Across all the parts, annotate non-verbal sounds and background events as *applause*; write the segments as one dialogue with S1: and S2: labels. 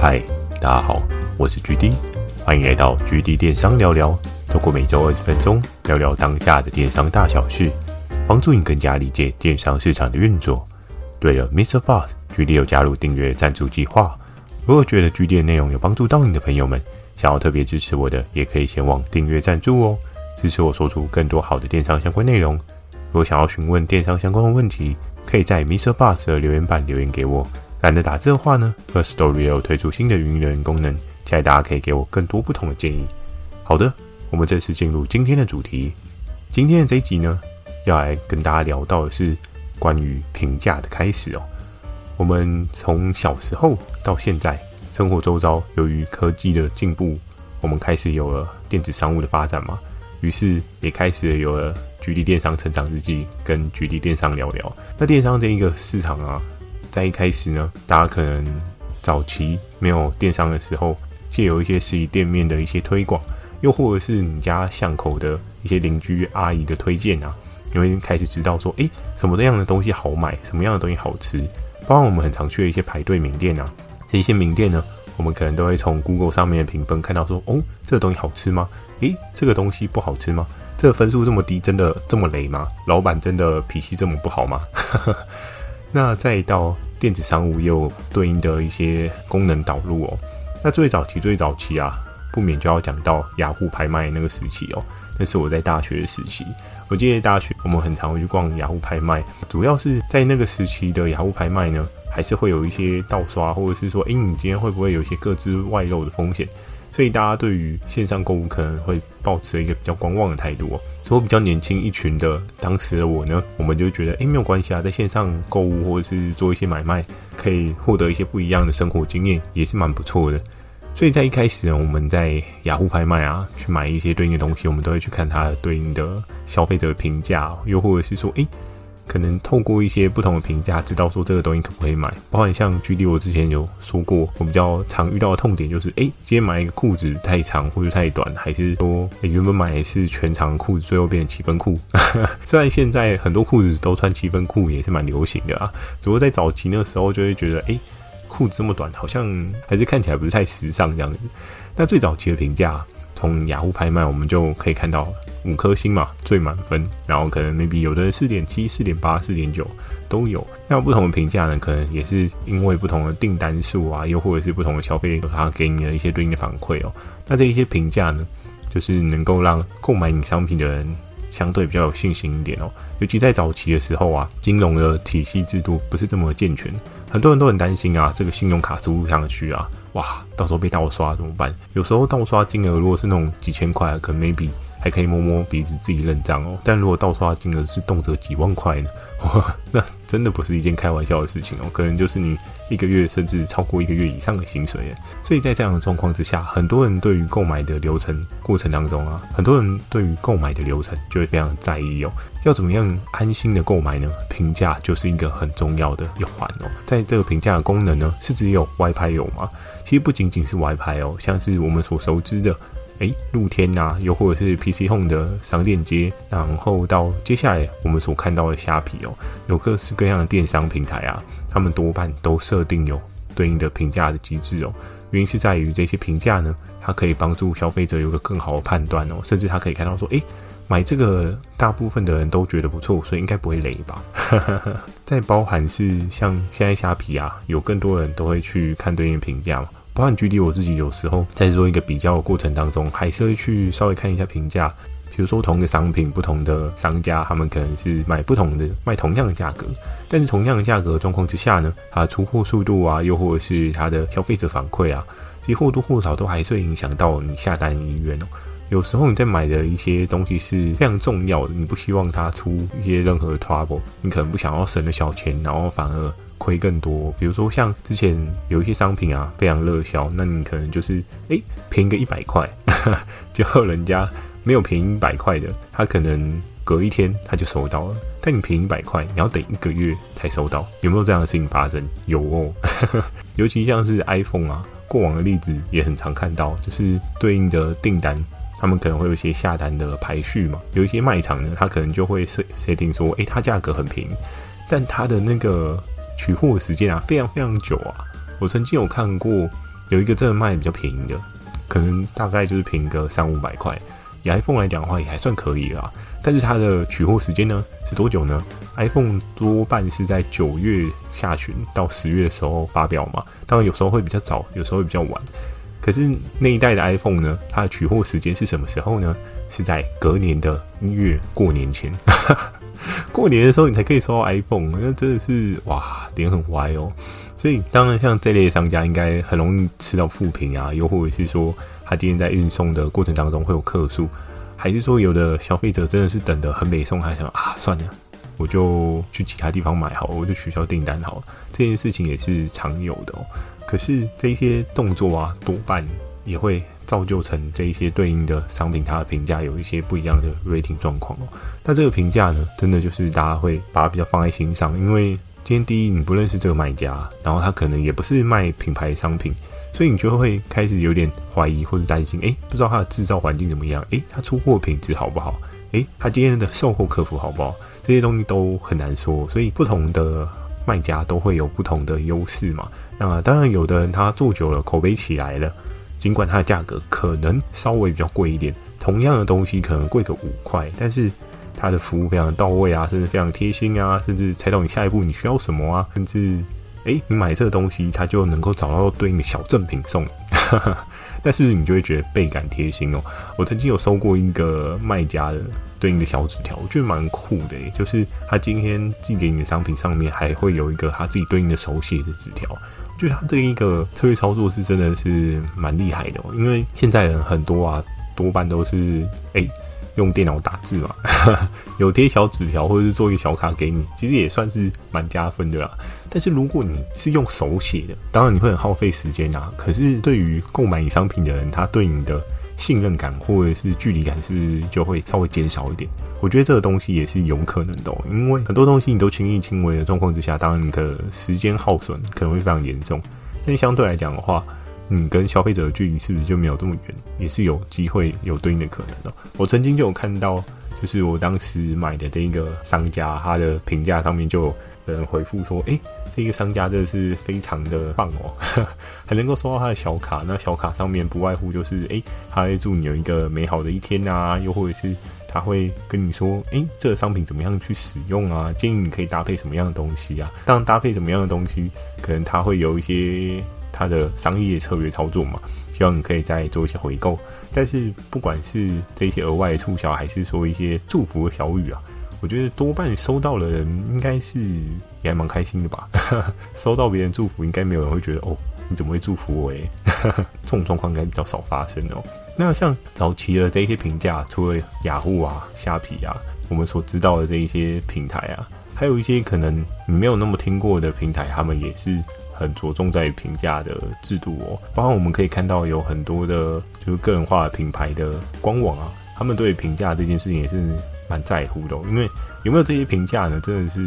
S1: 嗨，大家好，我是 GD，欢迎来到 GD 电商聊聊。透过每周二十分钟聊聊当下的电商大小事，帮助你更加理解电商市场的运作。对了，Mr. Boss，GD 有加入订阅赞助计划。如果觉得 GD 的内容有帮助到你的朋友们，想要特别支持我的，也可以前往订阅赞助哦，支持我说出更多好的电商相关内容。如果想要询问电商相关的问题，可以在 Mr. Boss 的留言板留言给我。懒得打字的话呢，Firstory 有推出新的语音留言功能，期待大家可以给我更多不同的建议。好的，我们正式进入今天的主题。今天的这一集呢，要来跟大家聊到的是关于评价的开始哦。我们从小时候到现在，生活周遭由于科技的进步，我们开始有了电子商务的发展嘛，于是也开始有了 GD 电商成长日记跟 GD 电商聊聊。那电商这一个市场啊。在一开始呢，大家可能早期没有电商的时候，借由一些实体店面的一些推广，又或者是你家巷口的一些邻居阿姨的推荐啊，你会开始知道说，诶，什么样的东西好买，什么样的东西好吃。包括我们很常去的一些排队名店啊，这些名店呢，我们可能都会从 Google 上面的评分看到说，哦，这个东西好吃吗？诶，这个东西不好吃吗？这个分数这么低，真的这么雷吗？老板真的脾气这么不好吗？*laughs* 那再到电子商务，也有对应的一些功能导入哦。那最早期、最早期啊，不免就要讲到雅虎拍卖那个时期哦。那是我在大学的时期，我记得大学我们很常会去逛雅虎拍卖，主要是在那个时期的雅虎拍卖呢，还是会有一些盗刷，或者是说，诶，你今天会不会有一些个资外漏的风险？所以大家对于线上购物可能会抱持一个比较观望的态度哦。所以比较年轻一群的当时的我呢，我们就觉得，诶，没有关系啊，在线上购物或者是做一些买卖，可以获得一些不一样的生活经验，也是蛮不错的。所以在一开始呢，我们在雅虎拍卖啊，去买一些对应的东西，我们都会去看它对应的消费者评价，又或者是说，诶。可能透过一些不同的评价，知道说这个东西可不可以买。包括像 GD，我之前有说过，我比较常遇到的痛点就是，哎，今天买一个裤子太长或者太短，还是说，哎，原本买的是全长裤子，最后变成七分裤。*laughs* 虽然现在很多裤子都穿七分裤，也是蛮流行的啊。只不过在早期那个时候，就会觉得，哎，裤子这么短，好像还是看起来不是太时尚这样子。那最早期的评价，从雅虎拍卖我们就可以看到。五颗星嘛，最满分，然后可能 maybe 有的人四点七、四点八、四点九都有。那不同的评价呢，可能也是因为不同的订单数啊，又或者是不同的消费，它给你的一些对应的反馈哦。那这一些评价呢，就是能够让购买你商品的人相对比较有信心一点哦。尤其在早期的时候啊，金融的体系制度不是这么健全，很多人都很担心啊，这个信用卡输入上去啊，哇，到时候被盗刷怎么办？有时候盗刷金额如果是那种几千块，可能 maybe。还可以摸摸鼻子自己认账哦，但如果盗刷金额是动辄几万块呢？哇，*laughs* 那真的不是一件开玩笑的事情哦，可能就是你一个月甚至超过一个月以上的薪水耶。所以在这样的状况之下，很多人对于购买的流程过程当中啊，很多人对于购买的流程就会非常在意哦。要怎么样安心的购买呢？评价就是一个很重要的一环哦。在这个评价的功能呢，是只有外拍有吗？其实不仅仅是外拍哦，像是我们所熟知的。诶，露天呐、啊，又或者是 PC Home 的商店街，然后到接下来我们所看到的虾皮哦，有各式各样的电商平台啊，他们多半都设定有对应的评价的机制哦。原因是在于这些评价呢，它可以帮助消费者有个更好的判断哦，甚至他可以看到说，诶，买这个大部分的人都觉得不错，所以应该不会雷吧？*laughs* 再包含是像现在虾皮啊，有更多人都会去看对应评价嘛。包含 GD，我自己有时候在做一个比较的过程当中，还是会去稍微看一下评价。比如说，同一个商品，不同的商家，他们可能是买不同的，卖同样的价格，但是同样的价格状况之下呢，它的出货速度啊，又或者是它的消费者反馈啊，其实或多或少都还是会影响到你下单意愿哦。有时候你在买的一些东西是非常重要的，你不希望它出一些任何的 trouble，你可能不想要省了小钱，然后反而。亏更多，比如说像之前有一些商品啊，非常热销，那你可能就是诶便宜个一百块，*laughs* 就人家没有便宜一百块的，他可能隔一天他就收到了，但你便宜一百块，你要等一个月才收到，有没有这样的事情发生？有哦，*laughs* 尤其像是 iPhone 啊，过往的例子也很常看到，就是对应的订单，他们可能会有一些下单的排序嘛，有一些卖场呢，他可能就会设设定说，诶，它价格很便宜，但它的那个。取货时间啊，非常非常久啊！我曾经有看过有一个真的卖的比较便宜的，可能大概就是便宜个三五百块。以 iPhone 来讲的话，也还算可以啦。但是它的取货时间呢是多久呢？iPhone 多半是在九月下旬到十月的时候发表嘛，当然有时候会比较早，有时候会比较晚。可是那一代的 iPhone 呢，它的取货时间是什么时候呢？是在隔年的一月过年前。*laughs* 过年的时候你才可以收到 iPhone，那真的是哇，脸很歪哦。所以当然像这类商家应该很容易吃到负评啊，又或者是说他今天在运送的过程当中会有客诉，还是说有的消费者真的是等得很美送，还想啊算了，我就去其他地方买好了，我就取消订单好了。这件事情也是常有的哦。可是这些动作啊，多半也会。造就成这一些对应的商品，它的评价有一些不一样的 rating 状况哦。那这个评价呢，真的就是大家会把它比较放在心上，因为今天第一你不认识这个卖家，然后他可能也不是卖品牌商品，所以你就会开始有点怀疑或者担心，诶，不知道他的制造环境怎么样？诶，他出货品质好不好？诶，他今天的售后客服好不好？这些东西都很难说，所以不同的卖家都会有不同的优势嘛。那当然，有的人他做久了，口碑起来了。尽管它的价格可能稍微比较贵一点，同样的东西可能贵个五块，但是它的服务非常到位啊，甚至非常贴心啊，甚至猜到你下一步你需要什么啊，甚至诶、你买这个东西，它就能够找到对应的小赠品送你，*laughs* 但是你就会觉得倍感贴心哦。我曾经有收过一个卖家的对应的小纸条，我觉得蛮酷的，就是他今天寄给你的商品上面还会有一个他自己对应的手写的纸条。就他这一个策略操作是真的是蛮厉害的哦，因为现在人很多啊，多半都是哎、用电脑打字嘛，*laughs* 有贴小纸条或者是做一个小卡给你，其实也算是蛮加分的啦。但是如果你是用手写的，当然你会很耗费时间啊。可是对于购买你商品的人，他对你的信任感或者是距离感是就会稍微减少一点，我觉得这个东西也是有可能的，因为很多东西你都轻易轻微的状况之下，当然你的时间耗损可能会非常严重。但相对来讲的话，你跟消费者的距离是不是就没有这么远，也是有机会有对应的可能的。我曾经就有看到，就是我当时买的这一个商家，他的评价上面就有人回复说，诶。这个商家真的是非常的棒哦，*laughs* 还能够收到他的小卡。那小卡上面不外乎就是，诶，他会祝你有一个美好的一天啊，又或者是他会跟你说，诶，这个商品怎么样去使用啊？建议你可以搭配什么样的东西啊？当然，搭配什么样的东西，可能他会有一些他的商业策略操作嘛，希望你可以再做一些回购。但是，不管是这些额外的促销，还是说一些祝福的小语啊。我觉得多半收到的人应该是也还蛮开心的吧。*laughs* 收到别人祝福，应该没有人会觉得哦，你怎么会祝福我？诶，*laughs* 这种状况应该比较少发生哦。那像早期的这些评价，除了雅虎啊、虾皮啊，我们所知道的这一些平台啊，还有一些可能你没有那么听过的平台，他们也是很着重在评价的制度哦。包括我们可以看到有很多的，就是个人化品牌的官网啊，他们对评价这件事情也是。蛮在乎的，因为有没有这些评价呢？真的是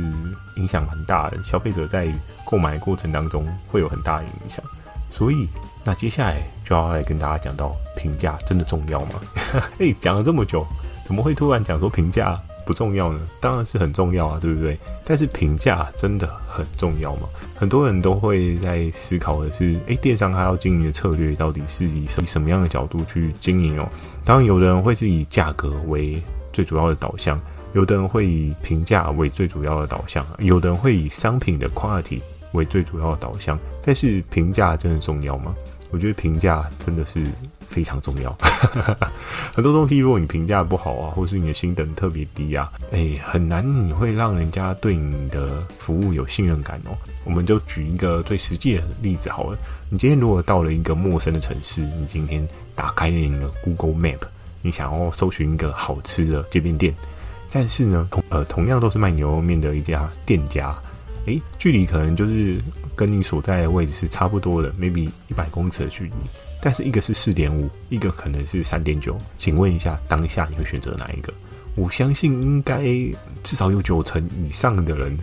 S1: 影响蛮大的。消费者在购买过程当中会有很大的影响。所以，那接下来就要来跟大家讲到评价真的重要吗？*laughs* 哎，讲了这么久，怎么会突然讲说评价不重要呢？当然是很重要啊，对不对？但是评价真的很重要吗？很多人都会在思考的是，哎，电商它要经营的策略到底是以什么样的角度去经营哦？当然，有的人会是以价格为最主要的导向，有的人会以评价为最主要的导向，有的人会以商品的 quality 为最主要的导向。但是评价真的重要吗？我觉得评价真的是非常重要。*laughs* 很多东西，如果你评价不好啊，或是你的星等特别低啊，哎，很难你会让人家对你的服务有信任感哦。我们就举一个最实际的例子好了。你今天如果到了一个陌生的城市，你今天打开了你的 Google Map。你想要搜寻一个好吃的街边店，但是呢，同呃同样都是卖牛肉面的一家店家，诶，距离可能就是跟你所在的位置是差不多的，maybe 一百公尺的距离，但是一个是四点五，一个可能是三点九，请问一下，当下你会选择哪一个？我相信应该至少有九成以上的人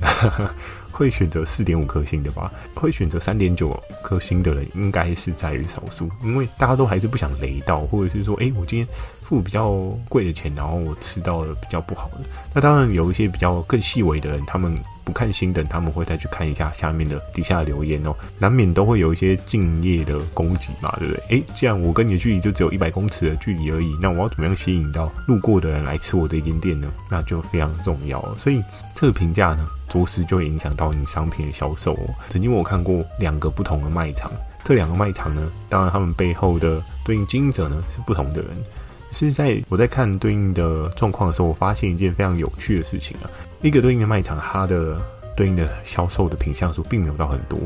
S1: 会选择四点五颗星的吧？会选择三点九颗星的人，应该是在于少数，因为大家都还是不想雷到，或者是说，哎，我今天付比较贵的钱，然后我吃到了比较不好的。那当然有一些比较更细微的人，他们。不看星等，他们会再去看一下下面的底下留言哦，难免都会有一些敬业的攻击嘛，对不对？诶，既然我跟你的距离就只有一百公尺的距离而已，那我要怎么样吸引到路过的人来吃我这间店呢？那就非常重要了。所以这个评价呢，着实就影响到你商品的销售哦。曾经我看过两个不同的卖场，这两个卖场呢，当然他们背后的对应经营者呢是不同的人。是在我在看对应的状况的时候，我发现一件非常有趣的事情啊。一个对应的卖场，它的对应的销售的品项数并没有到很多，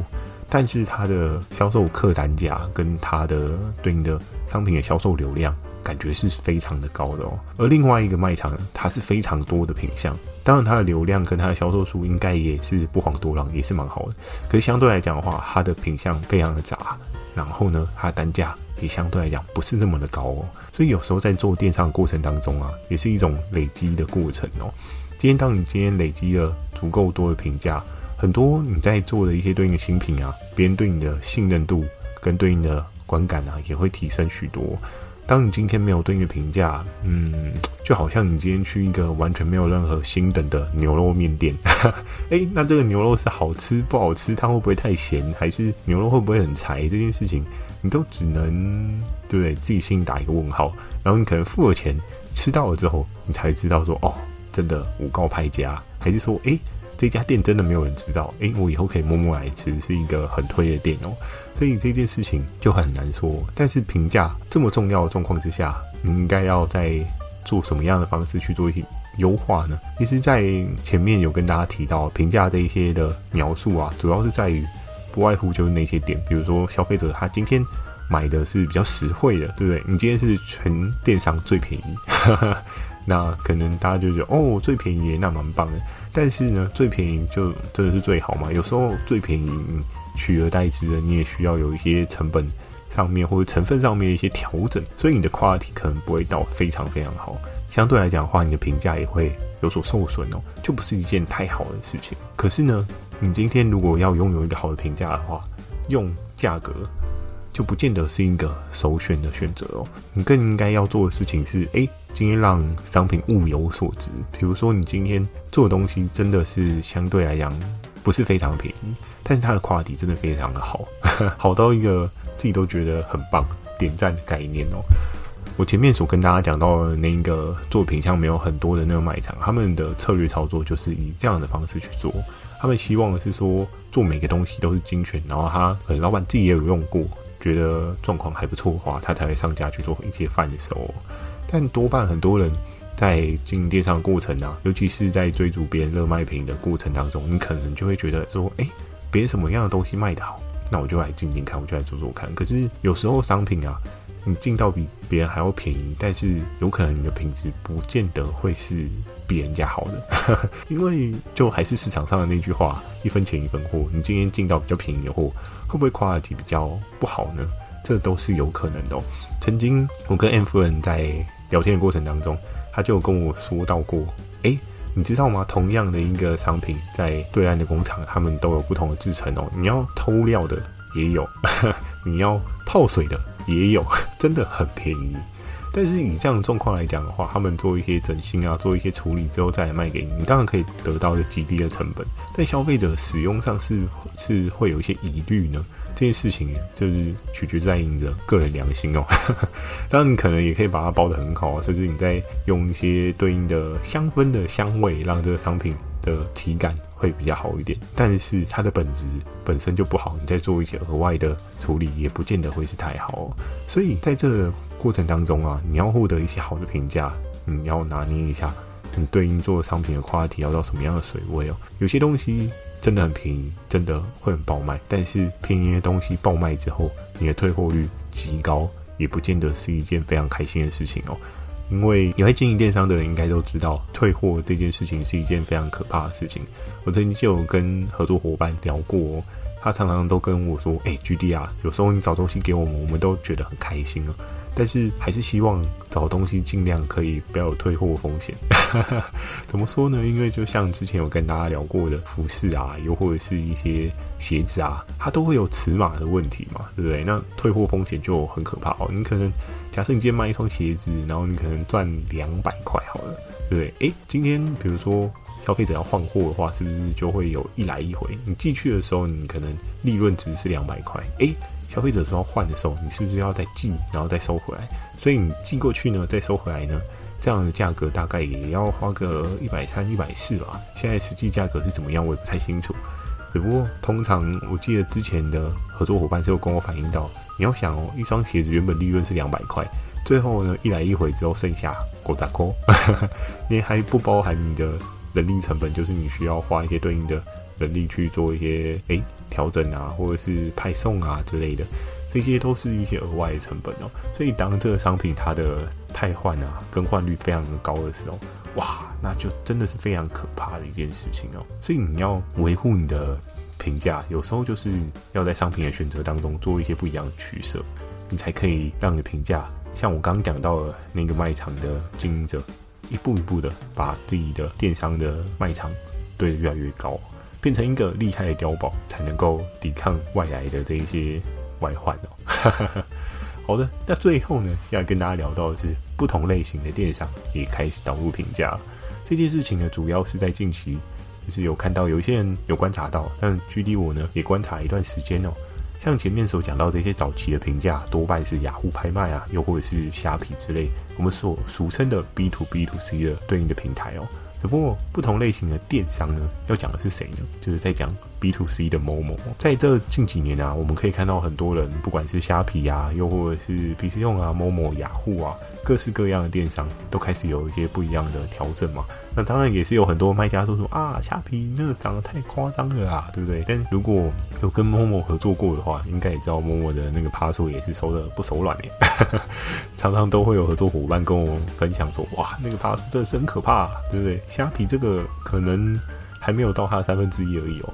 S1: 但是它的销售客单价跟它的对应的商品的销售流量，感觉是非常的高的哦。而另外一个卖场，它是非常多的品相，当然它的流量跟它的销售数应该也是不遑多让，也是蛮好的。可是相对来讲的话，它的品相非常的杂，然后呢，它的单价也相对来讲不是那么的高哦。所以有时候在做电商的过程当中啊，也是一种累积的过程哦。今天当你今天累积了足够多的评价，很多你在做的一些对应的新品啊，别人对你的信任度跟对应的观感啊，也会提升许多。当你今天没有对应的评价，嗯，就好像你今天去一个完全没有任何心等的牛肉面店，*laughs* 诶，那这个牛肉是好吃不好吃？它会不会太咸？还是牛肉会不会很柴？这件事情。你都只能对不对？自己心里打一个问号，然后你可能付了钱，吃到了之后，你才知道说哦，真的五告拍家，还是说诶，这家店真的没有人知道，诶，我以后可以摸摸来吃，是一个很推的店哦。所以这件事情就很难说。但是评价这么重要的状况之下，你应该要在做什么样的方式去做一些优化呢？其实，在前面有跟大家提到评价的一些的描述啊，主要是在于。不外乎就是那些点，比如说消费者他今天买的是比较实惠的，对不对？你今天是全电商最便宜，*laughs* 那可能大家就觉得哦，最便宜那蛮棒的。但是呢，最便宜就真的是最好嘛？有时候最便宜取而代之的，你也需要有一些成本上面或者成分上面一些调整，所以你的 quality 可能不会到非常非常好。相对来讲的话，你的评价也会有所受损哦，就不是一件太好的事情。可是呢，你今天如果要拥有一个好的评价的话，用价格就不见得是一个首选的选择哦。你更应该要做的事情是，诶，今天让商品物有所值。比如说，你今天做的东西真的是相对来讲不是非常便宜，但是它的 quality 真的非常的好，*laughs* 好到一个自己都觉得很棒，点赞的概念哦。我前面所跟大家讲到的那个做品项没有很多的那个卖场，他们的策略操作就是以这样的方式去做。他们希望的是说做每个东西都是精选，然后他可能老板自己也有用过，觉得状况还不错的话，他才会上架去做一些贩售。但多半很多人在经营电商的过程啊，尤其是在追逐别人热卖品的过程当中，你可能就会觉得说，诶，别人什么样的东西卖得好，那我就来进进看，我就来做做看。可是有时候商品啊。你进到比别人还要便宜，但是有可能你的品质不见得会是比人家好的，*laughs* 因为就还是市场上的那句话，一分钱一分货。你今天进到比较便宜的货，会不会 quality 比较不好呢？这都是有可能的哦。曾经我跟 M 夫人在聊天的过程当中，他就跟我说到过，诶，你知道吗？同样的一个商品，在对岸的工厂，他们都有不同的制成哦。你要偷料的也有，*laughs* 你要泡水的。也有 *laughs* 真的很便宜，但是以这样的状况来讲的话，他们做一些整新啊，做一些处理之后再来卖给你，你当然可以得到一个极低的成本。但消费者使用上是是会有一些疑虑呢？这件事情就是取决在你的个人良心哦。*laughs* 当然，你可能也可以把它包得很好啊，甚至你在用一些对应的香氛的香味，让这个商品的体感。会比较好一点，但是它的本质本身就不好，你再做一些额外的处理，也不见得会是太好哦。所以在这个过程当中啊，你要获得一些好的评价，你要拿捏一下你对应做商品的话题要到什么样的水位哦。有些东西真的很便宜，真的会很爆卖，但是便宜的东西爆卖之后，你的退货率极高，也不见得是一件非常开心的事情哦。因为有在经营电商的人应该都知道，退货这件事情是一件非常可怕的事情。我曾经就有跟合作伙伴聊过，他常常都跟我说：“哎、欸，GD 啊，有时候你找东西给我们，我们都觉得很开心啊。但是还是希望找东西尽量可以不要有退货风险。*laughs* 怎么说呢？因为就像之前有跟大家聊过的服饰啊，又或者是一些鞋子啊，它都会有尺码的问题嘛，对不对？那退货风险就很可怕哦。你可能假设你今天卖一双鞋子，然后你可能赚两百块好了，对不对？哎，今天比如说。消费者要换货的话，是不是就会有一来一回？你寄去的时候，你可能利润值是两百块，诶，消费者说要换的时候，你是不是要再寄，然后再收回来？所以你寄过去呢，再收回来呢，这样的价格大概也要花个一百三、一百四吧。现在实际价格是怎么样，我也不太清楚。只不过通常我记得之前的合作伙伴就跟我反映到，你要想哦，一双鞋子原本利润是两百块，最后呢一来一回之后剩下五十块，*laughs* 你还不包含你的。人力成本就是你需要花一些对应的人力去做一些诶调整啊，或者是派送啊之类的，这些都是一些额外的成本哦。所以当这个商品它的汰换啊、更换率非常高的时候，哇，那就真的是非常可怕的一件事情哦。所以你要维护你的评价，有时候就是要在商品的选择当中做一些不一样的取舍，你才可以让你的评价像我刚刚讲到的那个卖场的经营者。一步一步的把自己的电商的卖场堆得越来越高，变成一个厉害的碉堡，才能够抵抗外来的这一些外患哦。*laughs* 好的，那最后呢，要跟大家聊到的是不同类型的电商也开始导入评价这件事情呢，主要是在近期，就是有看到有一些人有观察到，但距离我呢也观察一段时间哦。像前面所讲到的一些早期的评价，多半是雅虎拍卖啊，又或者是虾皮之类，我们所俗称的 B to B to C 的对应的平台哦。只不过不同类型的电商呢，要讲的是谁呢？就是在讲 B to C 的某某。在这近几年啊，我们可以看到很多人，不管是虾皮啊，又或者是 PC 用啊、某某、雅虎啊。各式各样的电商都开始有一些不一样的调整嘛，那当然也是有很多卖家说说啊，虾皮那个涨得太夸张了啊，对不对？但如果有跟 Momo 合作过的话，应该也知道 Momo 的那个趴数也是收的不手软耶，*laughs* 常常都会有合作伙伴跟我分享说，哇，那个趴数真的是很可怕，对不对？虾皮这个可能还没有到它的三分之一而已哦。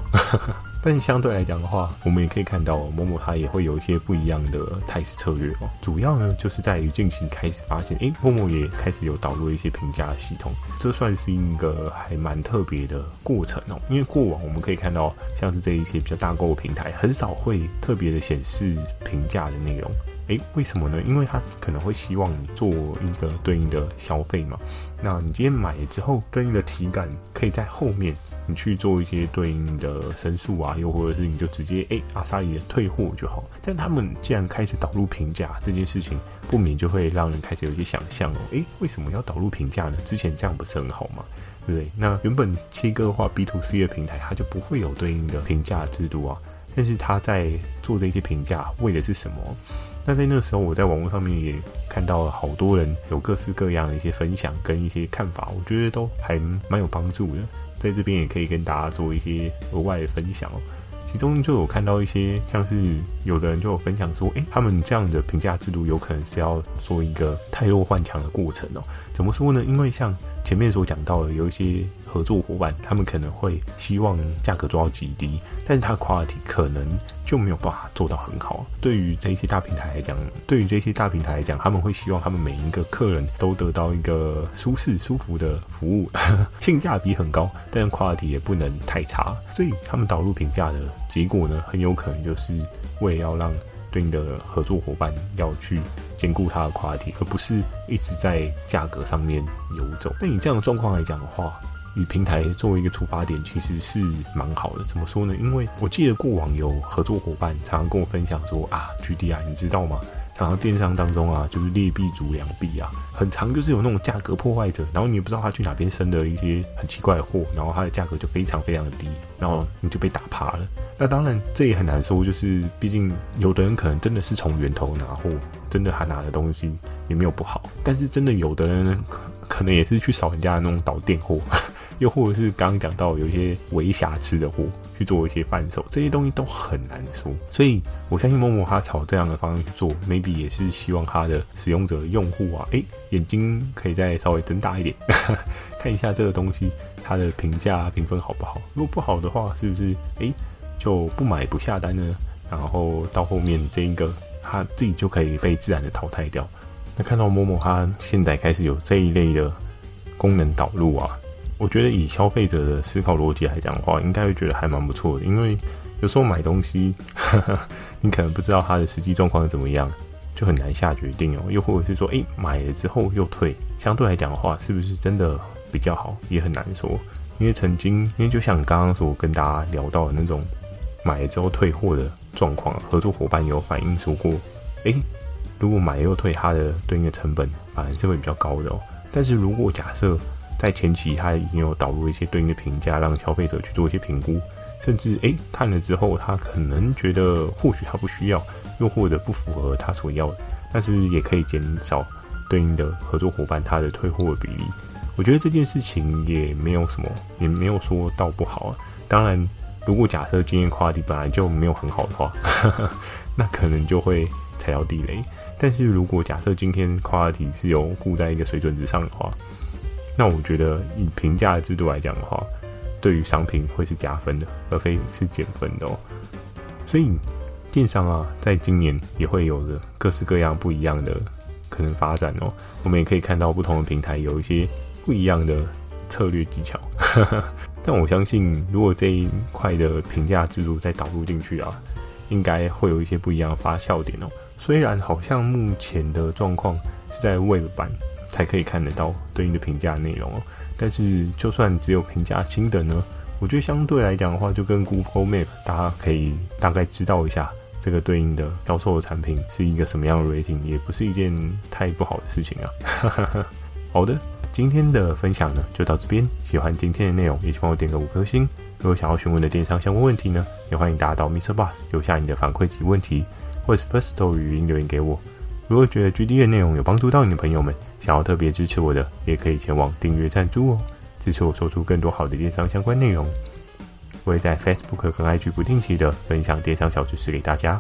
S1: *laughs* 但相对来讲的话，我们也可以看到某某它也会有一些不一样的态势策略哦。主要呢，就是在于近期开始发现，诶陌陌也开始有导入一些评价系统，这算是一个还蛮特别的过程哦。因为过往我们可以看到，像是这一些比较大购物平台，很少会特别的显示评价的内容。诶，为什么呢？因为他可能会希望你做一个对应的消费嘛。那你今天买了之后，对应的体感可以在后面。你去做一些对应的申诉啊，又或者是你就直接哎、欸、阿萨里的退货就好。但他们既然开始导入评价这件事情，不免就会让人开始有一些想象哦，哎、欸，为什么要导入评价呢？之前这样不是很好吗？对不对？那原本切割的话 B to C 的平台，它就不会有对应的评价制度啊。但是他在做这些评价，为的是什么？那在那个时候，我在网络上面也看到了好多人有各式各样的一些分享跟一些看法，我觉得都还蛮有帮助的。在这边也可以跟大家做一些额外的分享哦。其中就有看到一些，像是有的人就有分享说，诶，他们这样的评价制度有可能是要做一个太弱换强的过程哦。怎么说呢？因为像前面所讲到的，有一些合作伙伴，他们可能会希望价格做到极低，但是他的 quality 可能就没有办法做到很好。对于这些大平台来讲，对于这些大平台来讲，他们会希望他们每一个客人都得到一个舒适、舒服的服务，*laughs* 性价比很高，但是 quality 也不能太差。所以他们导入评价的结果呢，很有可能就是为了要让对应的合作伙伴要去兼顾它的 quality，而不是一直在价格上面游走。那你这样的状况来讲的话，与平台作为一个出发点，其实是蛮好的。怎么说呢？因为我记得过往有合作伙伴常常跟我分享说啊，GD 啊，你知道吗？常常电商当中啊，就是劣币逐良币啊，很常就是有那种价格破坏者，然后你也不知道他去哪边生的一些很奇怪的货，然后它的价格就非常非常的低，然后你就被打趴了。那当然这也很难说，就是毕竟有的人可能真的是从源头拿货，真的他拿的东西也没有不好，但是真的有的人可可能也是去扫人家的那种倒店货。又或者是刚刚讲到有一些微瑕疵的货去做一些贩售，这些东西都很难说。所以我相信 Momo 他朝这样的方向去做，maybe 也是希望他的使用者用户啊，诶，眼睛可以再稍微睁大一点，*laughs* 看一下这个东西它的评价评分好不好。如果不好的话，是不是诶，就不买不下单呢，然后到后面这一个他自己就可以被自然的淘汰掉。那看到 Momo 他现在开始有这一类的功能导入啊，我觉得以消费者的思考逻辑来讲的话，应该会觉得还蛮不错的。因为有时候买东西，呵 *laughs* 呵你可能不知道它的实际状况是怎么样，就很难下决定哦。又或者是说，诶，买了之后又退，相对来讲的话，是不是真的比较好，也很难说。因为曾经，因为就像刚刚所跟大家聊到的那种买了之后退货的状况，合作伙伴有反映说过，诶。如果买了又退，它的对应的成本反而是会比较高的哦。但是如果假设在前期他已经有导入一些对应的评价，让消费者去做一些评估，甚至诶看了之后，他可能觉得或许他不需要，又或者不符合他所要的，但是也可以减少对应的合作伙伴他的退货比例。我觉得这件事情也没有什么，也没有说到不好啊。当然，如果假设今天跨地本来就没有很好的话，呵 *laughs* 呵那可能就会踩到地雷。但是如果假设今天 quality 是有固在一个水准之上的话，那我觉得以评价制度来讲的话，对于商品会是加分的，而非是减分的哦。所以电商啊，在今年也会有着各式各样不一样的可能发展哦。我们也可以看到不同的平台有一些不一样的策略技巧。*laughs* 但我相信，如果这一块的评价制度再导入进去啊，应该会有一些不一样的发酵点哦。虽然好像目前的状况是在 Web 版才可以看得到对应的评价内容哦，但是就算只有评价新的呢，我觉得相对来讲的话，就跟 Google Map，大家可以大概知道一下这个对应的销售的产品是一个什么样的 rating，也不是一件太不好的事情啊。*laughs* 好的，今天的分享呢就到这边，喜欢今天的内容也请帮我点个五颗星。如果想要询问的电商相关问题呢，也欢迎大家到 MixerBox 留下你的反馈及问题。或是 Firstory 语音留言给我。如果觉得 GD 的内容有帮助到你的朋友们，想要特别支持我的，也可以前往订阅赞助哦，支持我做出更多好的电商相关内容。我会在 Facebook 和 IG 不定期的分享电商小知识给大家。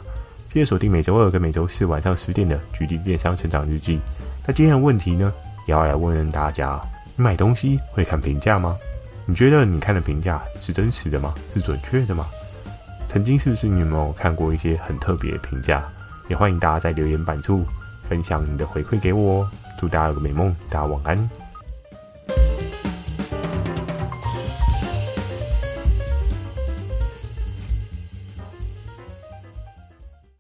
S1: 记得锁定每周二跟每周四晚上十点的 GD 电商成长日记。那今天的问题呢，也要来问问大家：你买东西会看评价吗？你觉得你看的评价是真实的吗？是准确的吗？曾经是不是你有没有看过一些很特别的评价？也欢迎大家在留言板处分享你的回馈给我哦。祝大家有个美梦，大家晚安。